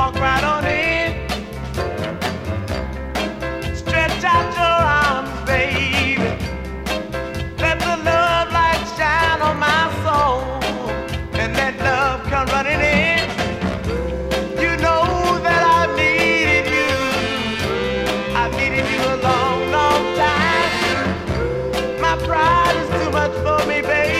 Walk right on in. Stretch out your arms, baby. Let the love light shine on my soul. And let love come running in. You know that I needed you. I needed you a long, long time. My pride is too much for me, baby.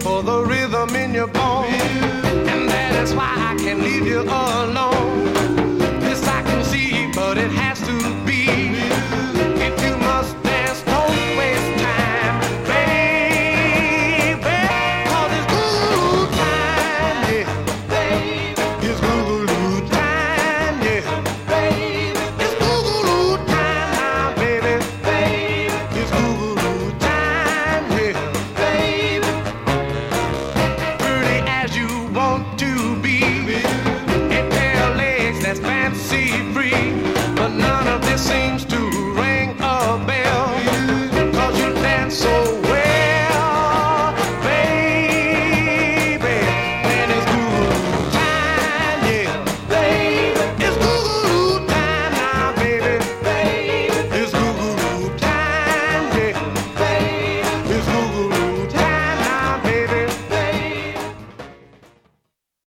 for the rhythm in your bones. And that is why I can't leave you alone. This I can see, but it has to want to